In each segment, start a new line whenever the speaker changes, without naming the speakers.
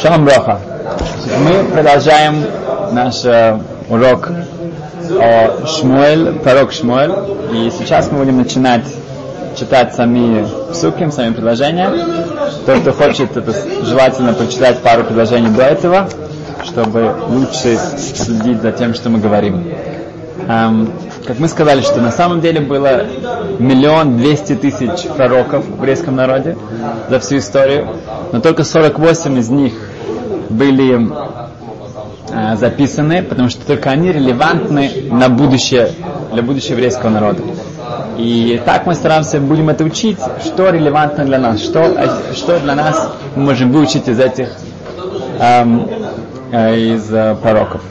Шалом Броха. Мы продолжаем наш э, урок о Шмуэль, пророк Шмуэль. И сейчас мы будем начинать читать сами псуки, сами предложения. Тот, кто хочет, это желательно прочитать пару предложений до этого, чтобы лучше следить за тем, что мы говорим. Эм, как мы сказали, что на самом деле было миллион двести тысяч пророков в еврейском народе за всю историю, но только 48 из них были э, записаны, потому что только они релевантны на будущее, для будущего еврейского народа. И так мы стараемся, будем это учить, что релевантно для нас, что, что для нас мы можем выучить из этих, эм, э, из э, пророков.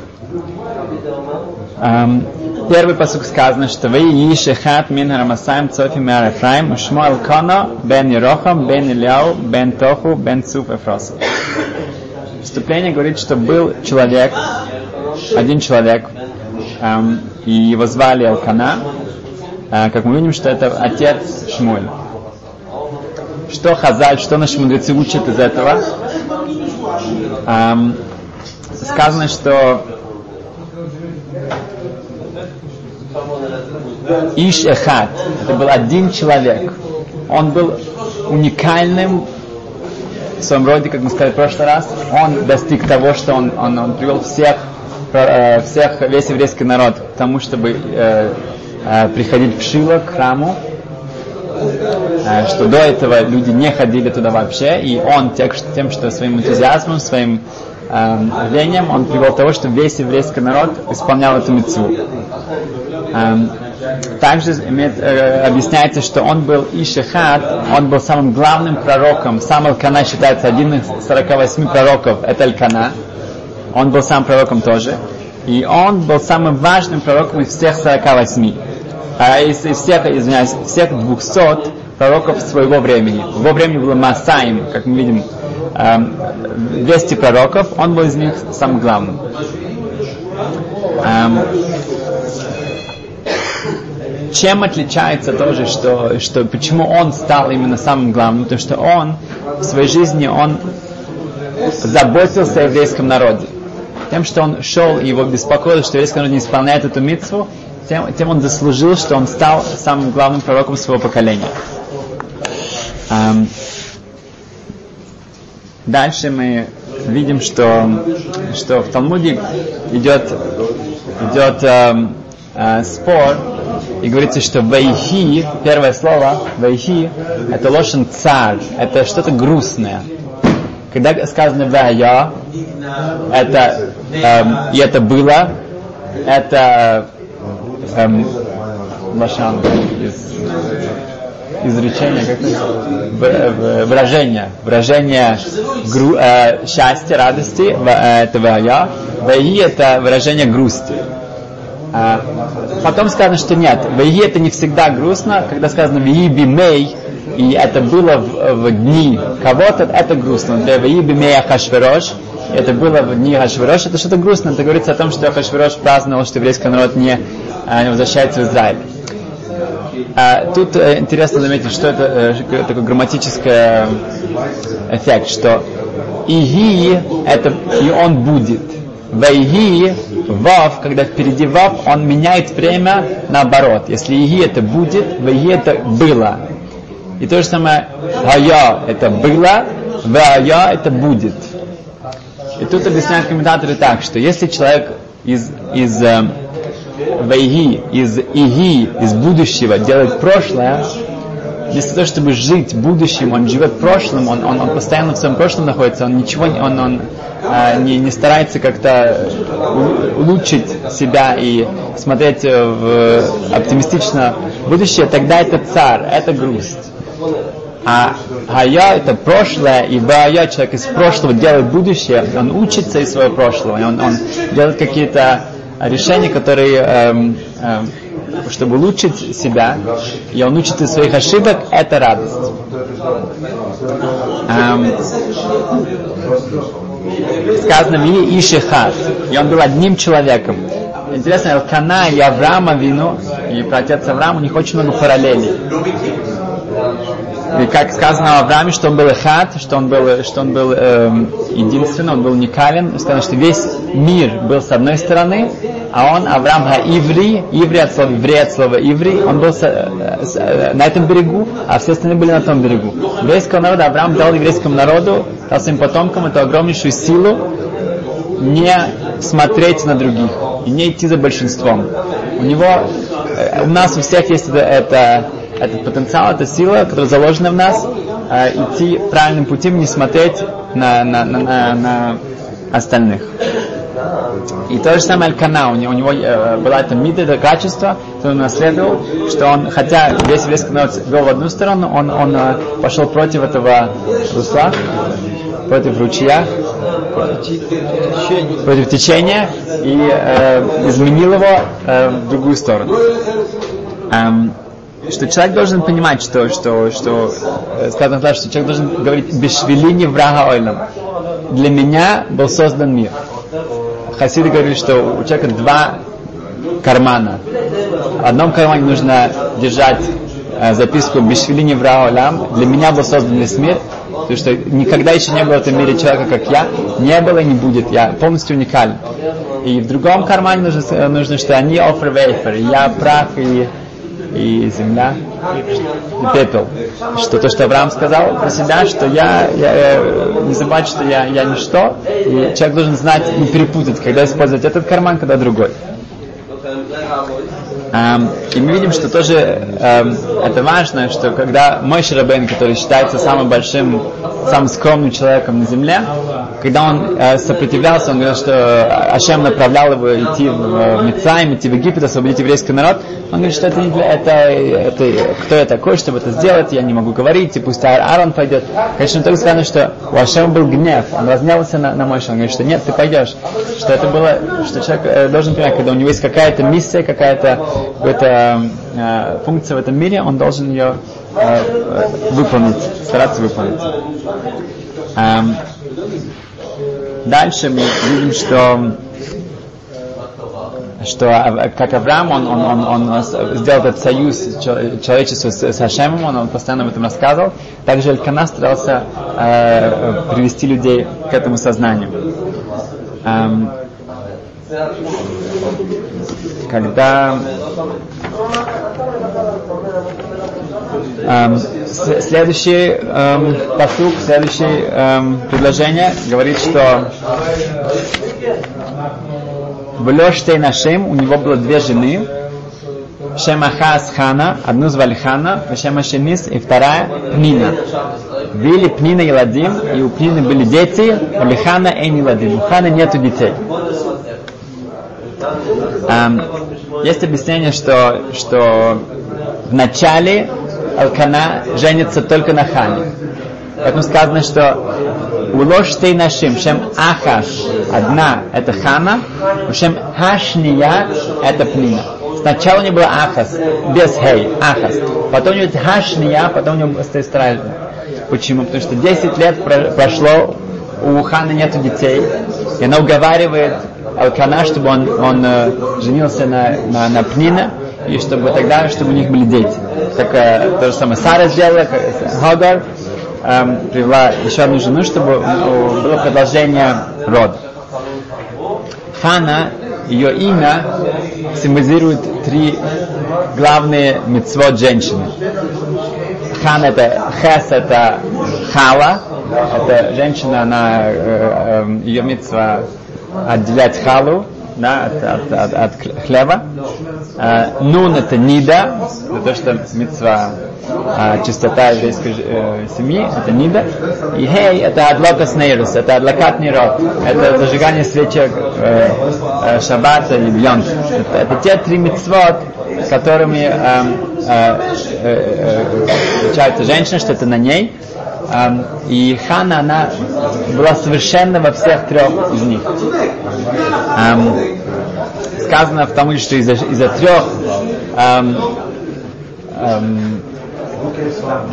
Эм, первый посук сказано, что вы Ишехат мин Рамасаем Цофи Мер Ефраим, Шмуал Кона, Бен Ерохам, Бен Ильяу, Бен Тоху, Бен Цуф Эфрос. Вступление говорит, что был человек, один человек, эм, и его звали Алкана, э, как мы видим, что это отец Шмуль. Что Хазаль, что наши мудрецы учат из этого? Эм, сказано, что Иш Эхат. Это был один человек. Он был уникальным в своем роде, как мы сказали в прошлый раз. Он достиг того, что он, он, он привел всех, э, всех, весь еврейский народ к тому, чтобы э, э, приходить в Шило, к храму. Э, что до этого люди не ходили туда вообще. И он тем, что своим энтузиазмом, своим э, рвением, он привел тому, что весь еврейский народ исполнял эту мецву. Эм, также имеет, э, объясняется, что он был Ишехат, он был самым главным пророком. Сам Алкана считается один из 48 пророков, это Алкана. Он был сам пророком тоже. И он был самым важным пророком из всех 48. А из, из всех, извиняюсь, всех 200 пророков своего времени. В его времени было Масаим, как мы видим, 200 эм, пророков, он был из них самым главным. Эм, чем отличается тоже, что, что почему он стал именно самым главным? Потому что он в своей жизни он заботился о еврейском народе. Тем, что он шел и его беспокоил, что еврейский народ не исполняет эту митцву, тем, тем он заслужил, что он стал самым главным пророком своего поколения. Um, дальше мы видим, что, что в Талмуде идет, идет um, uh, спор и говорится, что вайхи, первое слово, вайхи, это лошен царь, это что-то грустное. Когда сказано вая, это, эм, и это было, это эм, лошан из изречение, как это? выражение, выражение гру, э, счастья, радости, э, это вая, ваи это выражение грусти. А, потом сказано, что нет, в это не всегда грустно, когда сказано в бимей, и это было в, в дни кого-то, это грустно. В бимей Ахашверош, это было в дни Ахашверош, это что-то грустно, это говорится о том, что Ахашверош праздновал, что еврейский народ не, а, не возвращается в Израиль. А, тут э, интересно заметить, что это э, такой грамматический эффект, что иги это и он будет. Вайги, вав, когда впереди вав, он меняет время наоборот. Если иги это будет, вайги это было. И то же самое, хая это было, вая это будет. И тут объясняют комментаторы так, что если человек из, из э, вайги, из иги, из будущего делает прошлое, вместо того, чтобы жить будущим, он живет прошлым, он, он, он постоянно в своем прошлом находится, он ничего он, он а, не, не старается как-то улучшить себя и смотреть в оптимистично будущее, тогда это царь, это грусть. А я это прошлое, и бая человек из прошлого делает будущее, он учится из своего прошлого, он, он делает какие-то решения, которые эм, эм, чтобы улучшить себя, и он учит из своих ошибок, это радость. Эм, сказано Ми Ишихат, и он был одним человеком. Интересно, Элкана и Авраама вину, и про отец Авраама, у них очень много параллелей. И как сказано о Аврааме, что он был хат, что он был, что он был эм, единственный, он был уникален. Сказано, что весь мир был с одной стороны, а он, Авраам Ха-Иври, Иври от слова, Иври от слова Иври, он был с, с, э, на этом берегу, а все остальные были на том берегу. Еврейского народа Авраам дал еврейскому народу, дал своим потомкам эту огромнейшую силу не смотреть на других и не идти за большинством. У него, э, у нас у всех есть это, это этот потенциал, эта сила, которая заложена в нас, э, идти правильным путем, не смотреть на, на, на, на, на остальных. И то же самое Алькана, у него, у него э, была эта мида, это качество, которое он наследовал, что он, хотя весь весь народ вел в одну сторону, он, он э, пошел против этого русла, против ручья, против течения и э, изменил его э, в другую сторону. Эм, что человек должен понимать, что, что, что э, сказано так, что человек должен говорить «бешвелини врага ойлам». Для меня был создан мир. Хасиды говорили, что у человека два кармана. В одном кармане нужно держать э, записку «Бешвелини врага ойлам». Для меня был создан весь мир. Потому что никогда еще не было в этом мире человека, как я. Не было и не будет. Я полностью уникален. И в другом кармане нужно, э, нужно что они offer wafer. Я прах и и земля, и пепел. Что то, что Авраам сказал про себя, что я, я э, не забывать, что я, я ничто, и человек должен знать, не перепутать, когда использовать этот карман, когда другой. И мы видим, что тоже это важно, что когда мой Шарабен, который считается самым большим, самым скромным человеком на земле, когда он э, сопротивлялся, он говорил, что Ашем направлял его идти в, Мицаим, идти в Египет, освободить еврейский народ. Он говорит, что это не для это, это кто я такой, чтобы это сделать, я не могу говорить, и пусть Аарон пойдет. Конечно, только сказано, что у Ашема был гнев, он разнялся на, на Мойша, он говорит, что нет, ты пойдешь. Что это было, что человек э, должен понимать, когда у него есть какая-то миссия, какая-то какая э, функция в этом мире, он должен ее э, выполнить, стараться выполнить. Эм, Дальше мы видим, что что как Авраам, он, он, он, он сделал этот союз человечества с, с Хашемом, он, он постоянно об этом рассказывал. Также Элькана старался э, привести людей к этому сознанию. Эм, когда Эм, следующий эм, посук, следующее эм, предложение говорит, что в Лештей Нашим у него было две жены, Шемахас Хана, одну звали Хана, Шема Шенис и вторая Пнина. Были Пнина и Ладим, и у Пнины были дети, у Лихана и Ладим. У Ханы нету детей. Um, есть объяснение, что, что в начале Алкана женится только на Хане. Поэтому сказано, что у ложь нашим, шем Ахаш, одна это Хана, у шем Хашния это Пнина. Сначала у него было Ахас, без Хей, Ахас. Потом у него Хашния, потом у него стоит Почему? Потому что 10 лет прошло, у Ханы нет детей, и она уговаривает Алкана, чтобы он, он э, женился на, на, на Пнина, и чтобы тогда, чтобы у них были дети. Так э, то же самое Сара сделала, Хагар э, привела еще одну жену, чтобы было продолжение рода. Хана, ее имя символизирует три главные мецвод женщины. Хан это хес это хала, это женщина, она, э, э, ее мецва отделять халу, да, от, от, от, от хлеба. А, нун это нида, за то, что мецва а, чистота еврейской э, семьи, это нида. И хей это адлокас нейрус, это адлакат нейрот, это зажигание свечек э, э, шаббата или йонт. Это, это те три мецвод, которыми э, э, э, отличается женщина, что это на ней. И Хана, она была совершенно во всех трех из них. Сказано в том, что из-за, из-за трех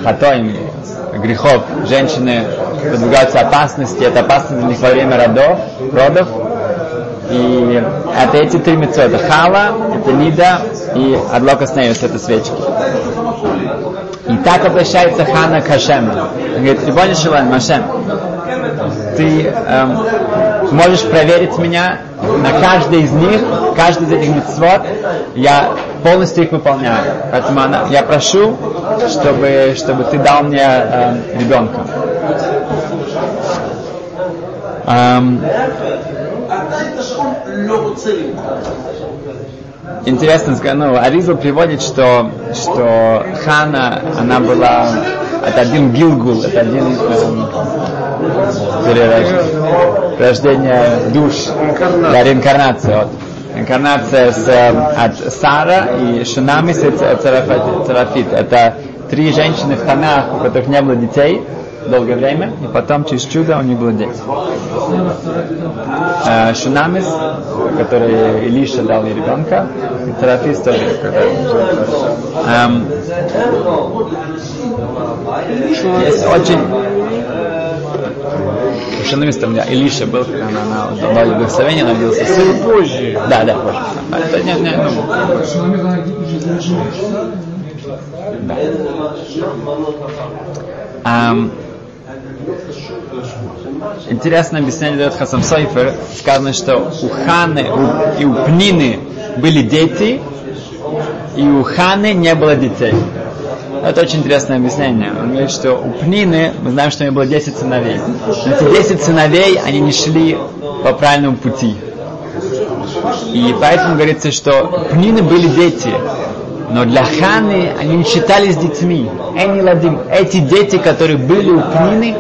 хатоим, грехов женщины подвигаются опасности, это опасность для них во время родов, родов. И это эти три мецвода. Хала, это Нида и Адлока становится этой свечки. И так обращается Хана к Хашему. Он говорит, Рибони Шилан, Машем, ты эм, можешь проверить меня на каждый из них, каждый из этих митцвот, я полностью их выполняю. Поэтому она, я прошу, чтобы, чтобы ты дал мне эм, ребенка. Эм, интересно, ну, Аризл приводит, что, что Хана, она была, это один Гилгул, это один эм, рождение душ, да, реинкарнация. Вот. Инкарнация с, от Сара и Шинамис и Царафит. Это три женщины в Танах, у которых не было детей долгое время, и потом через чудо у них было дети. Э, Шунамис, который Илиша дал ей ребенка, и Царафис тоже. Эм, есть очень Шунамис там Илиша был, когда она, она дала благословение, родился сын.
Позже.
Да, да, позже. Это не, не, ну, да. Um, Интересное объяснение дает Хасам Сойфер. Сказано, что у Ханы и у Пнины были дети, и у Ханы не было детей. Это очень интересное объяснение. Он говорит, что у Пнины, мы знаем, что у нее было 10 сыновей. Но эти 10 сыновей, они не шли по правильному пути. И поэтому говорится, что у Пнины были дети, но для Ханы они не считались детьми. Эти дети, которые были у Пнины,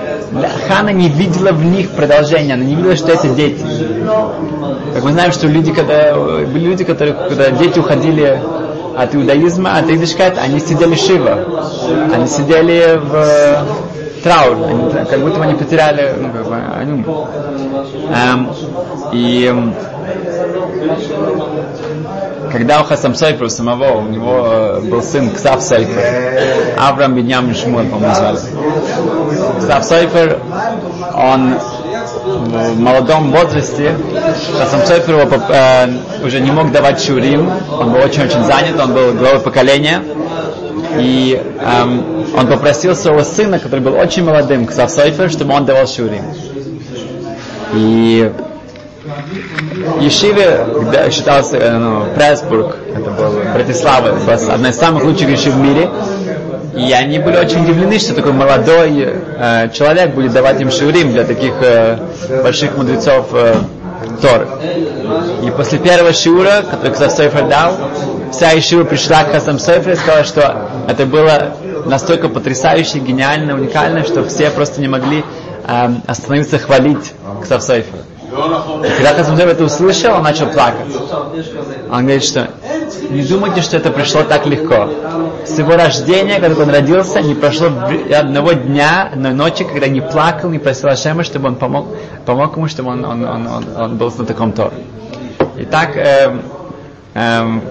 Хана не видела в них продолжения, она не видела, что это дети. Как мы знаем, что люди, когда, были люди, которые, когда дети уходили от иудаизма, от идишкат, они сидели шива. Они сидели в траур, они, как будто они потеряли, ну, как бы, они, эм, и когда у Хасам Сойфера самого, у него э, был сын Ксав Сойфер, Авраам Беньям Шмуэль, по-моему, звали. Ксав Сойфер, он в молодом возрасте, Хасам Сойфер его, э, уже не мог давать шурим, он был очень-очень занят, он был главой поколения, и эм, он попросил своего сына, который был очень молодым, Ксав Сойфер, чтобы он давал шурим. И Ешиве, где считался э, ну, Пресбург, это был Братислава, одна из самых лучших ешив в мире. И они были очень удивлены, что такой молодой э, человек будет давать им шурим для таких э, больших мудрецов э, Торы. И после первого шиура, который Хасам Сойфер дал, вся Ишива пришла к Хасам Сойфер и сказала, что это было настолько потрясающе, гениально, уникально, что все просто не могли э, остановиться хвалить Хасам Сойфера. И когда Хасамзев это услышал, он начал плакать. Он говорит, что не думайте, что это пришло так легко. С его рождения, когда он родился, не прошло одного дня, одной ночи, когда не плакал, не просил Ашема, чтобы он помог, помог ему, чтобы он, он, он, он, он был на таком Тор. Итак, эм, эм,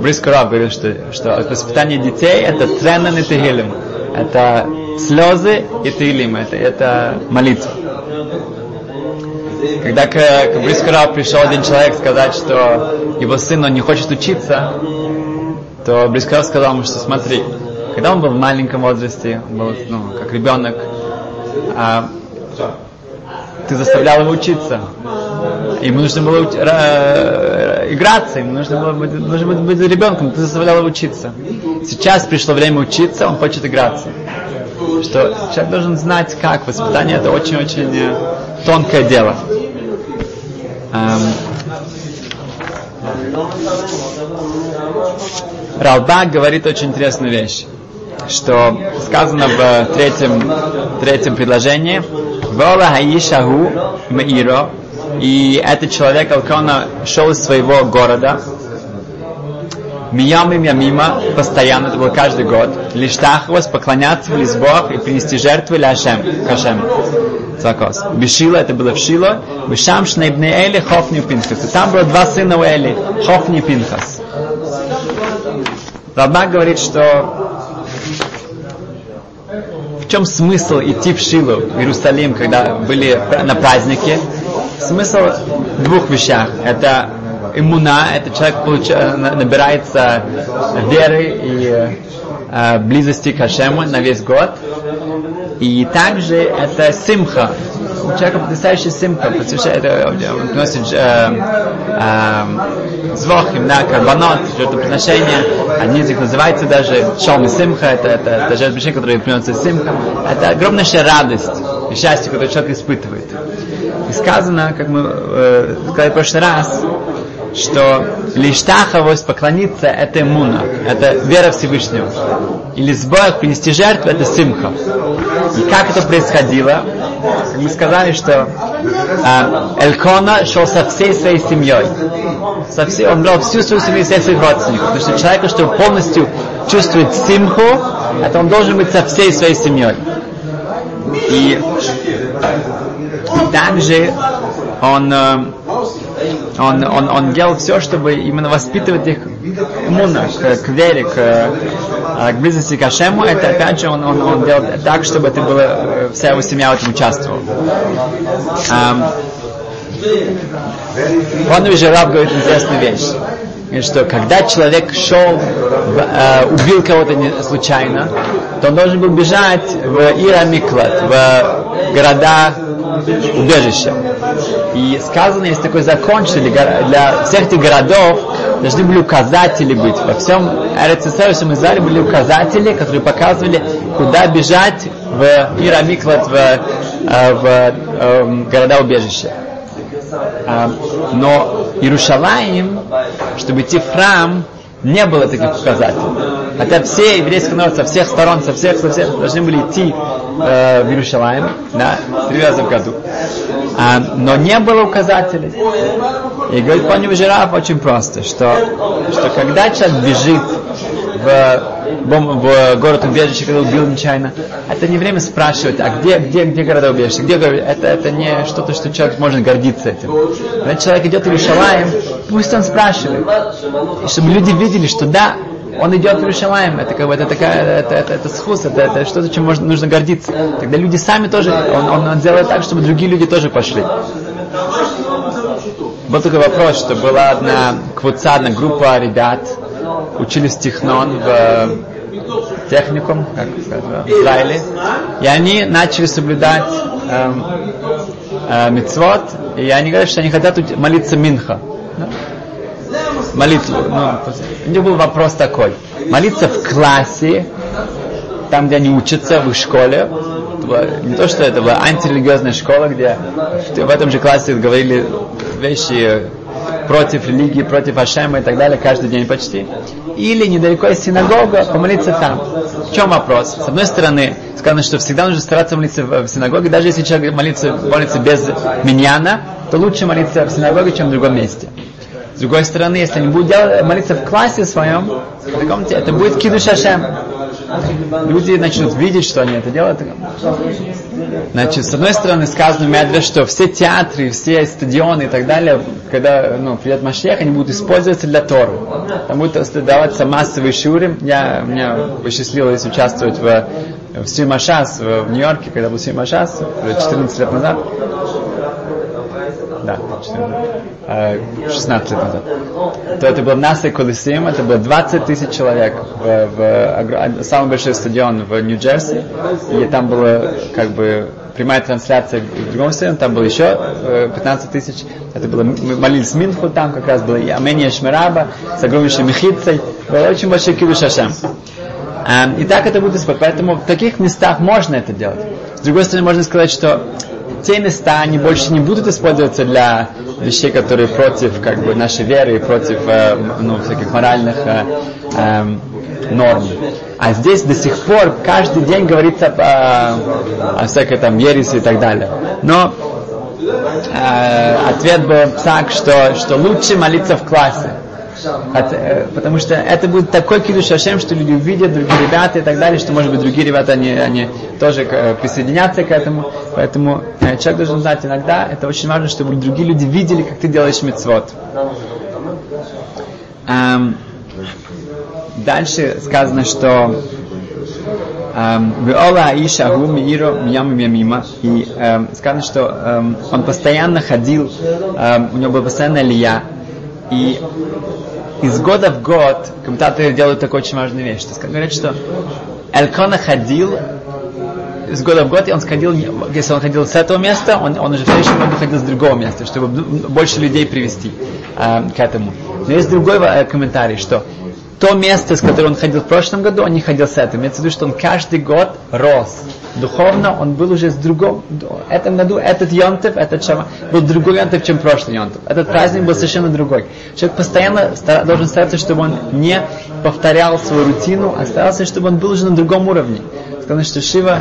Брискурав говорит, что, что воспитание детей это тренен и тегилим. Это слезы и тегилим. Это, это молитва. Когда к, к Брискара пришел один человек сказать, что его сын он не хочет учиться, то Брискара сказал ему, что смотри, когда он был в маленьком возрасте, был ну, как ребенок, а, ты заставлял его учиться. Ему нужно было уч- э, играться, ему нужно было быть, нужно быть ребенком, ты заставлял его учиться. Сейчас пришло время учиться, он хочет играться. Что человек должен знать, как воспитание это очень-очень э, тонкое дело. Эм, Ралбак говорит очень интересную вещь, что сказано в третьем, третьем предложении. Вола Хаишаху Маиро и этот человек Алкона шел из своего города Миямим Ямима, постоянно, это было каждый год, лишь тахвас, поклоняться в Лизбог и принести жертвы для Ашем, к Ашему. Цвакос. Бешила, это было в Шило, Бешам Шнейбне Эли, Хофни и Пинхас. И там было два сына у Эли, Хофни и Пинхас. Рабак говорит, что в чем смысл идти в Шилу, в Иерусалим, когда были на празднике? Смысл в двух вещах. Это иммуна, это человек получа, набирается веры и э, близости к Ашему на весь год. И также это симха. У человека потрясающая симха, посвящает, он приносит э, э, звохим, да, карбонот, жертвоприношения. Один из них называется даже шалми симха, это, это, это жертвоприношение, которое приносит симха. Это огромнейшая радость и счастье, которое человек испытывает. И сказано, как мы э, сказали в прошлый раз, что лиштаховость поклониться это иммуна, это вера Всевышнего. Или сбор принести жертву это симха. И как это происходило? Мы сказали, что э, Элькона шел со всей своей семьей. Со всей, он брал всю свою семью, всех своих родственников. Потому что человек, чтобы полностью чувствовать симху, это он должен быть со всей своей семьей. И также он, э, он, он, он делал все, чтобы именно воспитывать их иммунно, к, к вере, к, э, к близости к Ашему. Это опять же он, он, он делал так, чтобы это было, э, вся его семья в этом участвовала. Он уже Раб говорит интересную вещь. Что когда человек шел, э, убил кого-то не, случайно, то он должен был бежать в Ира Миклад, в города убежища. И сказано, есть такой закон, что для всех этих городов должны были указатели быть. Во всем Эрицесеру, всем Израиле были указатели, которые показывали, куда бежать в Ира Миклад, в, э, в, в эм, города убежища. А, но Иерушалаим, чтобы идти в храм, не было таких показателей. Хотя все еврейские народы со всех сторон, со всех, со всех должны были идти э, в Иерушалаим, да, три раза в году. А, но не было указателей. И говорит Паню Жираф очень просто, что, что когда человек бежит в, в город убежище, когда убил нечаянно, это не время спрашивать, а где, где, где города убежище, где это, это не что-то, что человек может гордиться этим. Когда человек идет в Иерушалаем, пусть он спрашивает, чтобы люди видели, что да, он идет в Иерушалаем, это как бы это такая, это, это, это схус, это, это что-то, чем можно, нужно гордиться. Тогда люди сами тоже, он, он, он делает так, чтобы другие люди тоже пошли. Был такой вопрос, что была одна квуца, одна группа ребят, учились технон в техникум, как сказать, в Израиле, и они начали соблюдать эм, э, мицвод, и они говорят, что они хотят молиться минха. Да? Молитву. Ну, у них был вопрос такой. Молиться в классе, там, где они учатся, в их школе, не то, что это была антирелигиозная школа, где в этом же классе говорили вещи против религии, против Ашема и так далее, каждый день почти. Или недалеко есть синагога, помолиться там. В чем вопрос? С одной стороны, сказано, что всегда нужно стараться молиться в синагоге, даже если человек молится, молится без миньяна, то лучше молиться в синагоге, чем в другом месте. С другой стороны, если они будут делать, молиться в классе своем, это будет кидуш Ашем. Люди начнут видеть, что они это делают. Значит, с одной стороны сказано в что все театры, все стадионы и так далее, когда ну, придет Машех, они будут использоваться для Торы. Там будет даваться массовые шуры. Я, меня посчастливилось участвовать в, в Симашас в, в Нью-Йорке, когда был Симашас, 14 лет назад. Да, 16 лет назад. То это был Наса Колесим, это было 20 тысяч человек в, в самый большой стадион в Нью-Джерси. И там была как бы прямая трансляция в другом стадионе, там было еще 15 тысяч. Это было, мы молились Минху там, как раз было и Амения Шмираба с огромнейшей мехицей. Было очень большой кидуш Шашем. И так это будет исполнять. Поэтому в таких местах можно это делать. С другой стороны, можно сказать, что те места, они больше не будут использоваться для вещей, которые против как бы, нашей веры и против э, ну, всяких моральных э, э, норм. А здесь до сих пор каждый день говорится о, о всякой там ереси и так далее. Но э, ответ был так, что, что лучше молиться в классе. От, э, потому что это будет такой кидуш Ашем, что люди увидят, другие ребята и так далее, что, может быть, другие ребята, они, они тоже э, присоединятся к этому. Поэтому э, человек должен знать иногда, это очень важно, чтобы другие люди видели, как ты делаешь мецвод. Эм, дальше сказано, что Веола Аиша Агу Мииро Мьям Мьямима. И эм, сказано, что эм, он постоянно ходил, эм, у него была постоянная лия И из года в год комментаторы делают такую очень важную вещь. Что говорят, что Элькона ходил из года в год, он сходил, если он ходил с этого места, он, он уже в следующем году ходил с другого места, чтобы больше людей привести э, к этому. Но есть другой э, комментарий, что то место, с которым он ходил в прошлом году, он не ходил с этим. Имеется в виду, что он каждый год рос. Духовно он был уже с другом. В этом году этот Йонтов, этот Шама, был другой Йонтов, чем прошлый Йонтов. Этот праздник был совершенно другой. Человек постоянно стар, должен стараться, чтобы он не повторял свою рутину, а старался, чтобы он был уже на другом уровне. Сказано, что Шива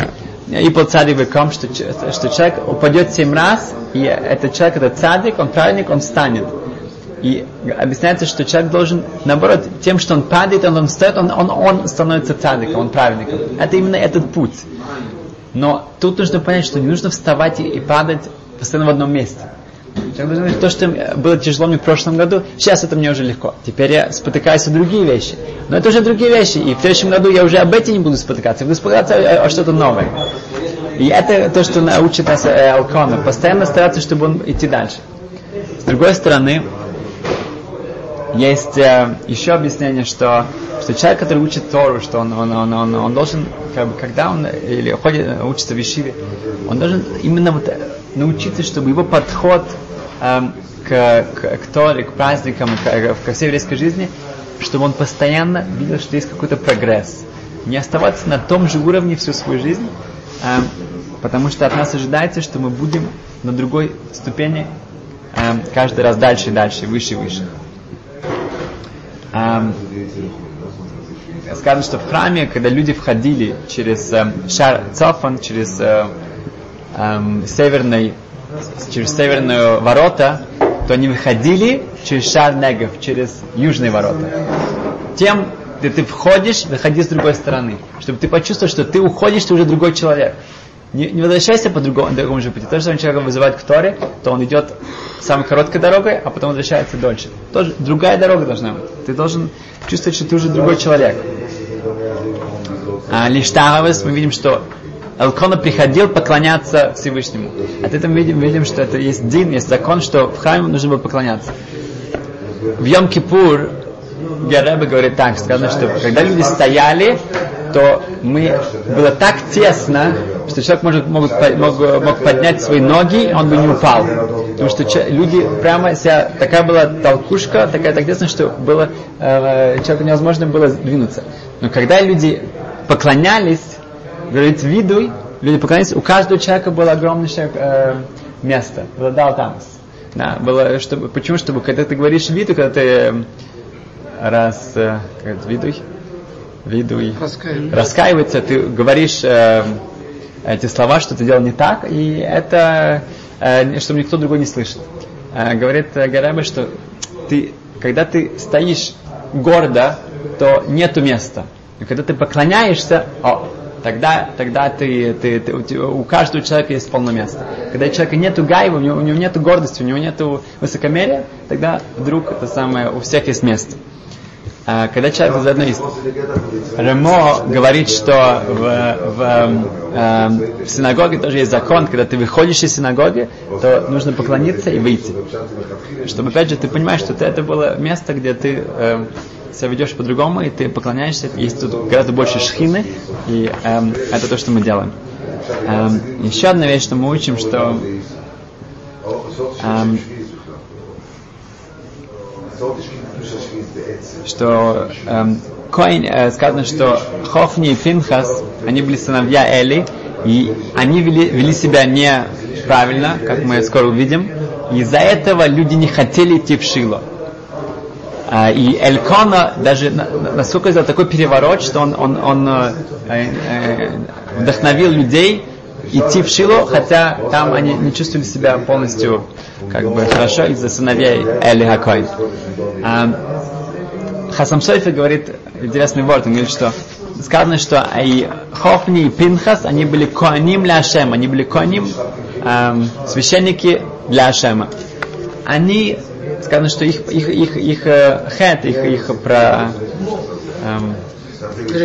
и по цадикам, что, что человек упадет семь раз, и этот человек, этот цадик, он праведник, он встанет. И объясняется, что человек должен, наоборот, тем, что он падает, он, он встает, он, он, он становится цадиком, он праведником. Это именно этот путь. Но тут нужно понять, что не нужно вставать и, и падать постоянно в одном месте. То, что было тяжело мне в прошлом году, сейчас это мне уже легко. Теперь я спотыкаюсь о другие вещи. Но это уже другие вещи. И в следующем году я уже об этом не буду спотыкаться. Буду спотыкаться о, о что-то новое. И это то, что научит нас э, Алкона. Постоянно стараться, чтобы он идти дальше. С другой стороны, есть э, еще объяснение, что, что человек, который учит Тору, что он, он, он, он, он должен, как бы, когда он или ходит, учится в Ишиве, он должен именно вот научиться, чтобы его подход э, к, к, к Торе, к праздникам, к, ко всей еврейской жизни, чтобы он постоянно видел, что есть какой-то прогресс. Не оставаться на том же уровне всю свою жизнь, э, потому что от нас ожидается, что мы будем на другой ступени э, каждый раз дальше и дальше, выше и выше. Эм, сказано, что в храме, когда люди входили через э, шар Цофан, через э, э, северный, через северные ворота, то они выходили через шар Негов, через южные ворота. Тем, где ты входишь, выходи с другой стороны, чтобы ты почувствовал, что ты уходишь, ты уже другой человек. Не, не возвращайся по другому, другому же пути. То, что человека вызывает к Торе, то он идет самой короткой дорогой, а потом возвращается дольше. Тоже другая дорога должна быть. Ты должен чувствовать, что ты уже другой человек. А Лиштаровес мы видим, что Элкона приходил поклоняться Всевышнему. От этого видим, видим, что это есть дин, есть закон, что в храме нужно было поклоняться. В Йом-Кипур Геребе говорит так, сказано, что когда люди стояли, то мы было так тесно, что человек может, могут, мог, мог поднять свои ноги, он бы не упал. Потому что люди прямо себя, такая была толкушка, такая так тесно, что было, э, человеку невозможно было двинуться. Но когда люди поклонялись, говорит, видуй, люди поклонялись, у каждого человека было огромное э, место, было дал там. Да, было, чтобы, почему? Чтобы когда ты говоришь виду, когда ты э, раз, э, как это, видуй, видуй, раскаивается, раскаивается ты говоришь э, эти слова, что ты делал не так, и это, э, чтобы никто другой не слышит. Э, говорит э, Гарабе, что ты, когда ты стоишь гордо, то нету места. И когда ты поклоняешься, о, тогда, тогда ты, ты, ты, у каждого человека есть полное место. Когда у человека нету гайва, у него, у него нету гордости, у него нету высокомерия, тогда вдруг это самое, у всех есть место. А, когда человек заодно есть. Ремо говорит, что в, в, э, в синагоге тоже есть закон, когда ты выходишь из синагоги, то нужно поклониться и выйти. Чтобы, опять же, ты понимаешь, что это было место, где ты э, себя ведешь по-другому, и ты поклоняешься, есть тут гораздо больше шхины, и э, это то, что мы делаем. Э, еще одна вещь, что мы учим, что э, что эм, Коин, э, сказано, что Хофни и Финхас, они были сыновья Эли, и они вели, вели себя неправильно, как мы скоро увидим, из-за этого люди не хотели идти в Шило. А, и Элькона даже насколько сделал такой переворот, что он, он, он э, э, вдохновил людей идти в Шило, хотя там они не чувствовали себя полностью как бы хорошо из-за сыновей Эли Хакой. А, Хасам Сойфер говорит интересный ворд, он говорит, что сказано, что и Хофни и Пинхас, они были коаним для Ашема, они были коаним, эм, священники для Ашема. Они, сказано, что их, их, их, их э, хет, их, их про, эм,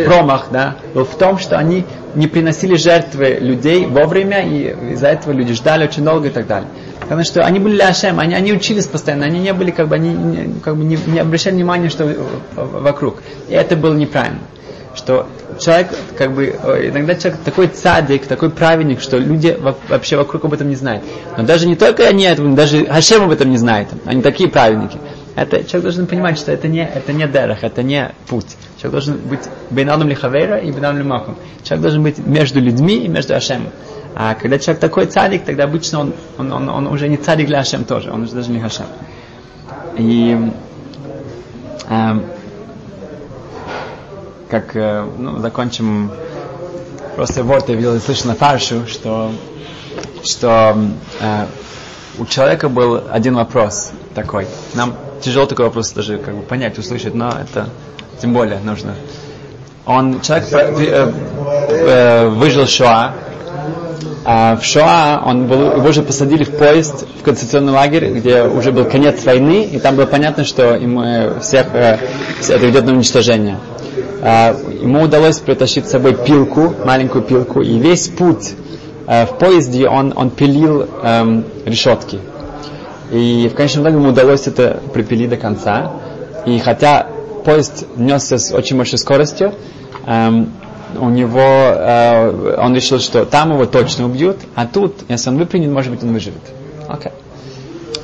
промах, да, был в том, что они не приносили жертвы людей вовремя, и из-за этого люди ждали очень долго и так далее. Потому что они были Ляшем, они, они учились постоянно, они не были, как бы, они как бы не, не обращали внимания, что вокруг. И это было неправильно. Что человек, как бы, иногда человек такой цадик, такой праведник, что люди вообще вокруг об этом не знают. Но даже не только они, даже Хашем об этом не знает. Они такие праведники. Это, человек должен понимать, что это не, это не дерах, это не путь. Человек должен быть бейнадом лихавера и бейнадом лимахом. Человек должен быть между людьми и между Ашемом. А когда человек такой царик, тогда обычно он, он, он, он уже не царик для Ашем тоже, он уже даже не Хашем. И э, как э, ну, закончим просто вот я видел и слышал на фаршу, что, что э, у человека был один вопрос такой. Нам тяжело такой вопрос даже как бы понять, услышать, но это тем более нужно. Он, человек э, э, выжил Шоа, а в Шоа он был, его же посадили в поезд в концентрационный лагерь, где уже был конец войны, и там было понятно, что ему э, всех э, это ведет на уничтожение. А, ему удалось притащить с собой пилку, маленькую пилку, и весь путь э, в поезде он, он пилил эм, решетки. И в конечном итоге ему удалось это припилить до конца. И хотя поезд несся с очень большой скоростью, эм, у него, э, он решил, что там его точно убьют, а тут, если он выпрыгнет, может быть, он выживет. Okay.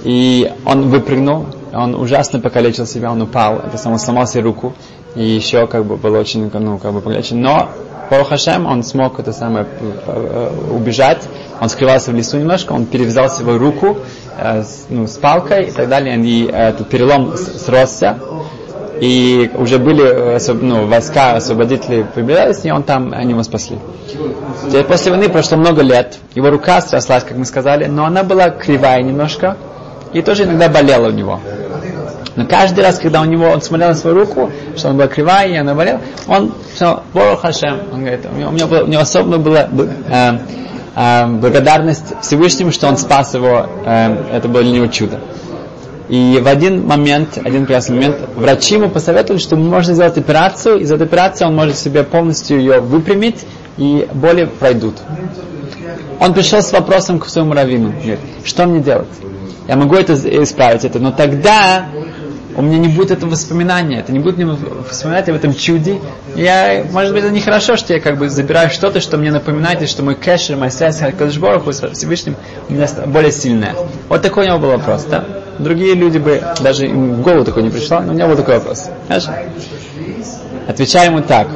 И он выпрыгнул, он ужасно покалечил себя, он упал, это сам, он сломал себе руку, и еще как бы было очень, ну, как бы покалечен. Но по Хашем он смог это самое э, убежать, он скрывался в лесу немножко, он перевязал свою руку э, с, ну, с палкой и так далее, и э, этот перелом сросся, и уже были э, ну, войска, освободители приближались, и он там, они его спасли. Теперь после войны прошло много лет, его рука срослась, как мы сказали, но она была кривая немножко, и тоже иногда болела у него. Но каждый раз, когда у него, он смотрел на свою руку, что она была кривая, и она болела, он сказал, Борох Хашем, он говорит, у него, у него, было, у него особенно была э, э, благодарность Всевышнему, что он спас его, э, это было для него чудо. И в один момент, один прекрасный момент, врачи ему посоветовали, что можно сделать операцию, и за этой операцией он может себе полностью ее выпрямить, и боли пройдут. Он пришел с вопросом к своему раввину. Говорит, что мне делать? Я могу это исправить, это, но тогда у меня не будет этого воспоминания, это не будет мне вспоминать об этом чуде. Я, может быть, это нехорошо, что я как бы забираю что-то, что мне напоминает, что мой кэшер, моя связь с Кадышбороху, с Всевышним у меня более сильная. Вот такой у него был вопрос, да? Другие люди бы, даже им в голову такой не пришло, но у него был такой вопрос. Знаешь? Отвечаю ему так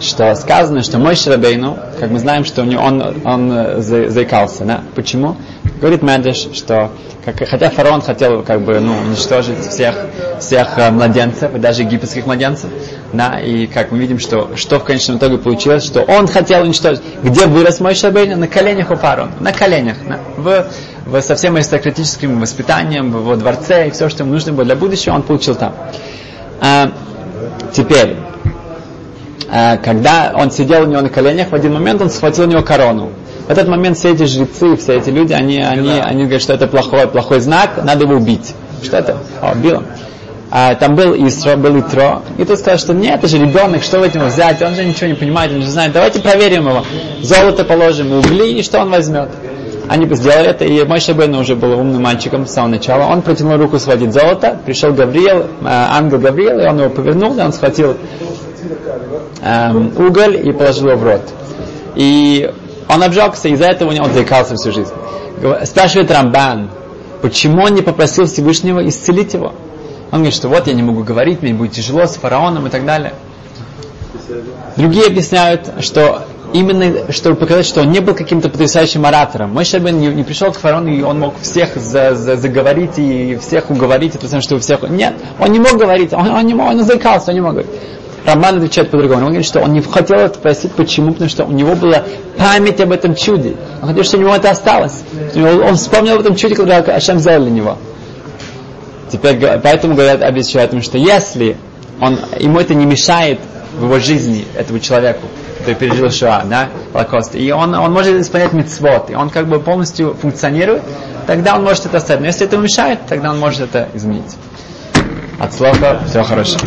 что сказано, что мой Шрабейну, как мы знаем, что у него он, он заикался. Да? Почему? Говорит Медеш, что как, хотя фараон хотел как бы ну, уничтожить всех, всех э, младенцев, и даже египетских младенцев, да, и как мы видим, что, что в конечном итоге получилось, что он хотел уничтожить. Где вырос мой Шабейн? На коленях у фараона. На коленях. Да, в, со всем аристократическим воспитанием, в его дворце, и все, что ему нужно было для будущего, он получил там. А, теперь, а, когда он сидел у него на коленях, в один момент он схватил у него корону. В этот момент все эти жрецы, все эти люди, они, они, они говорят, что это плохой, плохой знак, надо его убить. Что это? О, бил. А, там был Исро, был Итро. И тот сказал, что нет, это же ребенок, что в этом взять? Он же ничего не понимает, он не знает. Давайте проверим его. Золото положим, угли, и что он возьмет? Они бы сделали это, и мой Шабейн уже был умным мальчиком с самого начала. Он протянул руку сводить золото, пришел Гавриил, э, ангел Гавриил, и он его повернул, и он схватил эм, уголь и положил его в рот. И он обжегся, из-за этого он заикался всю жизнь. Спрашивает Рамбан, почему он не попросил Всевышнего исцелить его? Он говорит, что вот я не могу говорить, мне будет тяжело с фараоном и так далее. Другие объясняют, что именно чтобы показать, что он не был каким-то потрясающим оратором. Мой Шабин не, не пришел к фараону, и он мог всех за, за, заговорить и всех уговорить, это что у всех... Нет, он не мог говорить, он, он не мог, он заикался, он не мог говорить. Роман отвечает по-другому. Он говорит, что он не хотел это спросить, почему, потому что у него была память об этом чуде. Он хотел, чтобы у него это осталось. Он вспомнил об этом чуде, когда Ашем сделал для него. Теперь, поэтому говорят, обещают ему, что если он, ему это не мешает в его жизни, этому человеку, который пережил Шоа, да, Холокост, и он, он может исполнять мицвод, и он как бы полностью функционирует, тогда он может это оставить. Но если это мешает, тогда он может это изменить. От слова всего хорошего.